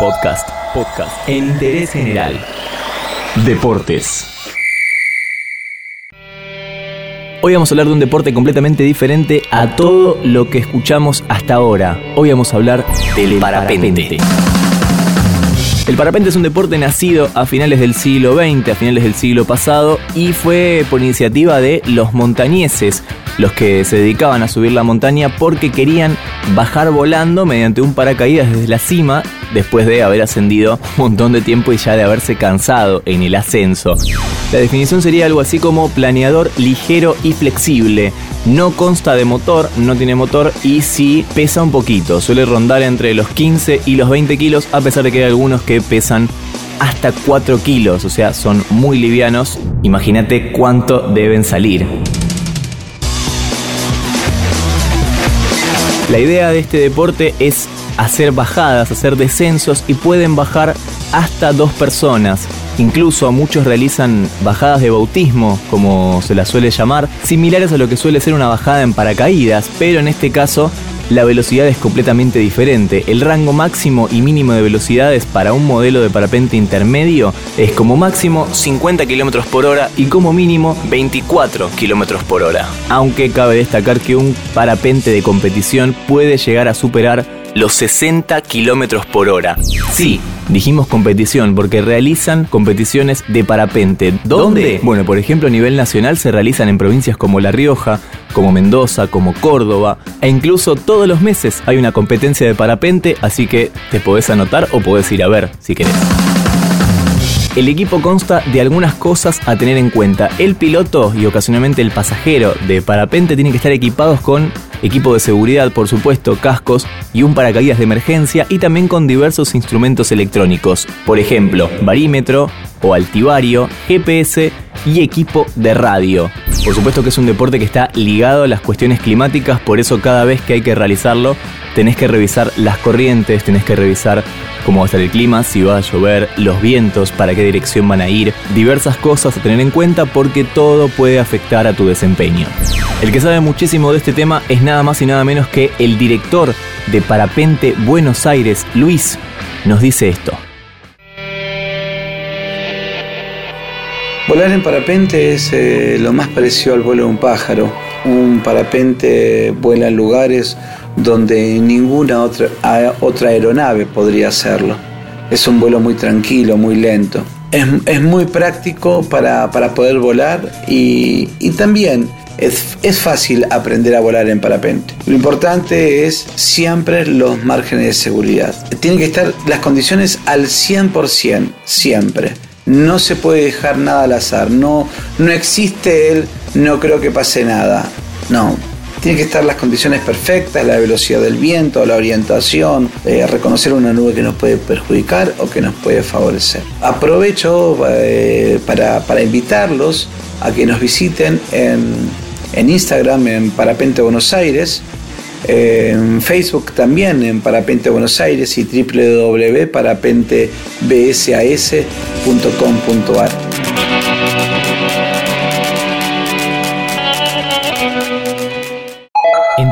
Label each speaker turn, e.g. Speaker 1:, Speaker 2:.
Speaker 1: Podcast. Podcast. En interés general. Deportes. Hoy vamos a hablar de un deporte completamente diferente a todo lo que escuchamos hasta ahora. Hoy vamos a hablar del parapente. El parapente es un deporte nacido a finales del siglo XX, a finales del siglo pasado, y fue por iniciativa de los montañeses, los que se dedicaban a subir la montaña porque querían bajar volando mediante un paracaídas desde la cima después de haber ascendido un montón de tiempo y ya de haberse cansado en el ascenso. La definición sería algo así como planeador ligero y flexible. No consta de motor, no tiene motor y sí pesa un poquito. Suele rondar entre los 15 y los 20 kilos, a pesar de que hay algunos que pesan hasta 4 kilos, o sea, son muy livianos. Imagínate cuánto deben salir. La idea de este deporte es hacer bajadas, hacer descensos y pueden bajar hasta dos personas. Incluso muchos realizan bajadas de bautismo, como se las suele llamar, similares a lo que suele ser una bajada en paracaídas, pero en este caso la velocidad es completamente diferente. El rango máximo y mínimo de velocidades para un modelo de parapente intermedio es como máximo 50 km por hora y como mínimo 24 km por hora. Aunque cabe destacar que un parapente de competición puede llegar a superar los 60 km por hora. Sí, dijimos competición porque realizan competiciones de parapente. ¿Dónde? Bueno, por ejemplo, a nivel nacional se realizan en provincias como La Rioja, como Mendoza, como Córdoba, e incluso todos los meses hay una competencia de parapente, así que te podés anotar o podés ir a ver si querés. El equipo consta de algunas cosas a tener en cuenta. El piloto y ocasionalmente el pasajero de parapente tienen que estar equipados con equipo de seguridad, por supuesto, cascos y un paracaídas de emergencia y también con diversos instrumentos electrónicos, por ejemplo, barímetro o altivario, GPS y equipo de radio. Por supuesto que es un deporte que está ligado a las cuestiones climáticas, por eso cada vez que hay que realizarlo tenés que revisar las corrientes, tenés que revisar cómo va a estar el clima, si va a llover, los vientos, para qué dirección van a ir, diversas cosas a tener en cuenta porque todo puede afectar a tu desempeño. El que sabe muchísimo de este tema es nada más y nada menos que el director de Parapente Buenos Aires, Luis, nos dice esto.
Speaker 2: Volar en parapente es eh, lo más parecido al vuelo de un pájaro. Un parapente vuela en lugares donde ninguna otra, otra aeronave podría hacerlo. Es un vuelo muy tranquilo, muy lento. Es, muy práctico para, poder volar y, también es, es, fácil aprender a volar en parapente. Lo importante es siempre los márgenes de seguridad. Tienen que estar las condiciones al 100%, siempre. No se puede dejar nada al azar. No, no existe el no creo que pase nada. No, tienen que estar las condiciones perfectas, la velocidad del viento, la orientación, eh, reconocer una nube que nos puede perjudicar o que nos puede favorecer. Aprovecho eh, para, invitarlos a que nos visiten en, en Instagram en Parapente Buenos Aires, en Facebook también en Parapente Buenos Aires y www.parapentebsas.com.ar.